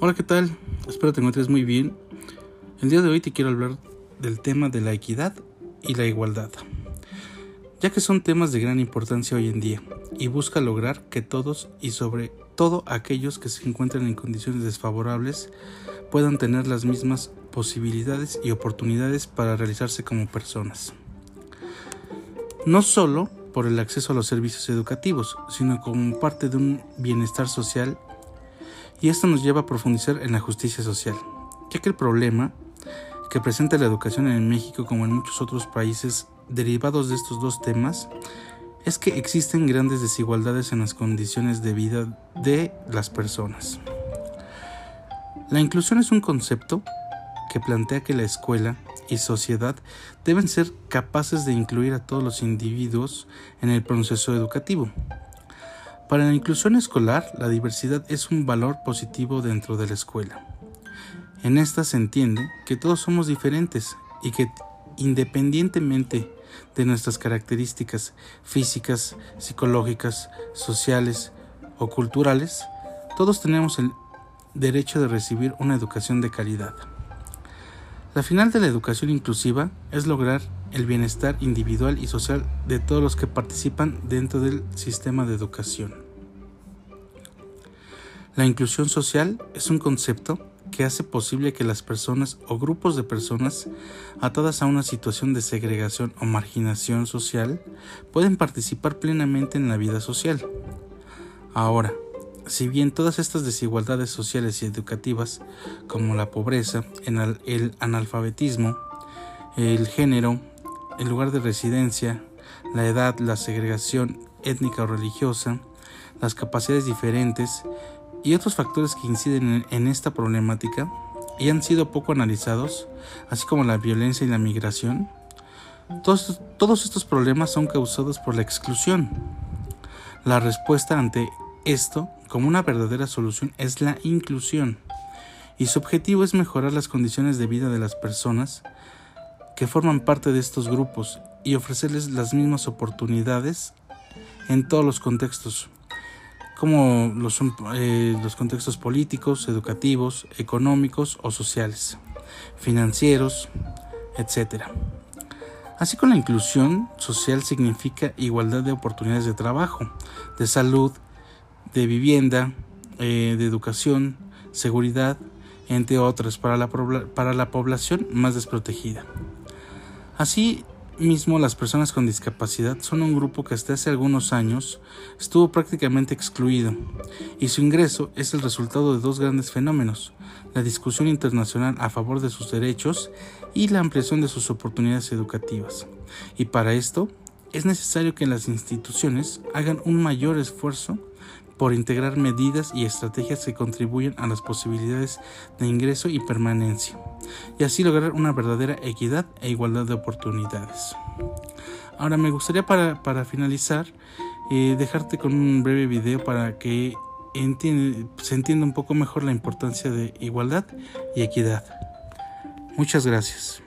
Hola, ¿qué tal? Espero te encuentres muy bien. El día de hoy te quiero hablar del tema de la equidad y la igualdad, ya que son temas de gran importancia hoy en día y busca lograr que todos y sobre todo aquellos que se encuentran en condiciones desfavorables puedan tener las mismas posibilidades y oportunidades para realizarse como personas. No solo por el acceso a los servicios educativos, sino como parte de un bienestar social y esto nos lleva a profundizar en la justicia social, ya que el problema que presenta la educación en México como en muchos otros países derivados de estos dos temas es que existen grandes desigualdades en las condiciones de vida de las personas. La inclusión es un concepto que plantea que la escuela y sociedad deben ser capaces de incluir a todos los individuos en el proceso educativo, para la inclusión escolar, la diversidad es un valor positivo dentro de la escuela. En esta se entiende que todos somos diferentes y que independientemente de nuestras características físicas, psicológicas, sociales o culturales, todos tenemos el derecho de recibir una educación de calidad. La final de la educación inclusiva es lograr el bienestar individual y social de todos los que participan dentro del sistema de educación. La inclusión social es un concepto que hace posible que las personas o grupos de personas atadas a una situación de segregación o marginación social pueden participar plenamente en la vida social. Ahora, si bien todas estas desigualdades sociales y educativas, como la pobreza, el analfabetismo, el género, el lugar de residencia, la edad, la segregación étnica o religiosa, las capacidades diferentes y otros factores que inciden en esta problemática y han sido poco analizados, así como la violencia y la migración, todos, estos problemas son causados por la exclusión. La respuesta ante esto, como una verdadera solución, es la inclusión, y su objetivo es mejorar las condiciones de vida de las personas que forman parte de estos grupos y ofrecerles las mismas oportunidades en todos los contextos, como los, eh, los contextos políticos, educativos, económicos o sociales, financieros, etc. Así con la inclusión social significa igualdad de oportunidades de trabajo, de salud, de vivienda, eh, de educación, seguridad, entre otras, para la, para la población más desprotegida. Así mismo, las personas con discapacidad son un grupo que hasta hace algunos años estuvo prácticamente excluido, y su ingreso es el resultado de dos grandes fenómenos, la discusión internacional a favor de sus derechos y la ampliación de sus oportunidades educativas. Y para esto, es necesario que las instituciones hagan un mayor esfuerzo por integrar medidas y estrategias que contribuyan a las posibilidades de ingreso y permanencia, y así lograr una verdadera equidad e igualdad de oportunidades. Ahora me gustaría para, finalizar eh, dejarte con un breve video para que se entienda un poco mejor la importancia de igualdad y equidad. Muchas gracias.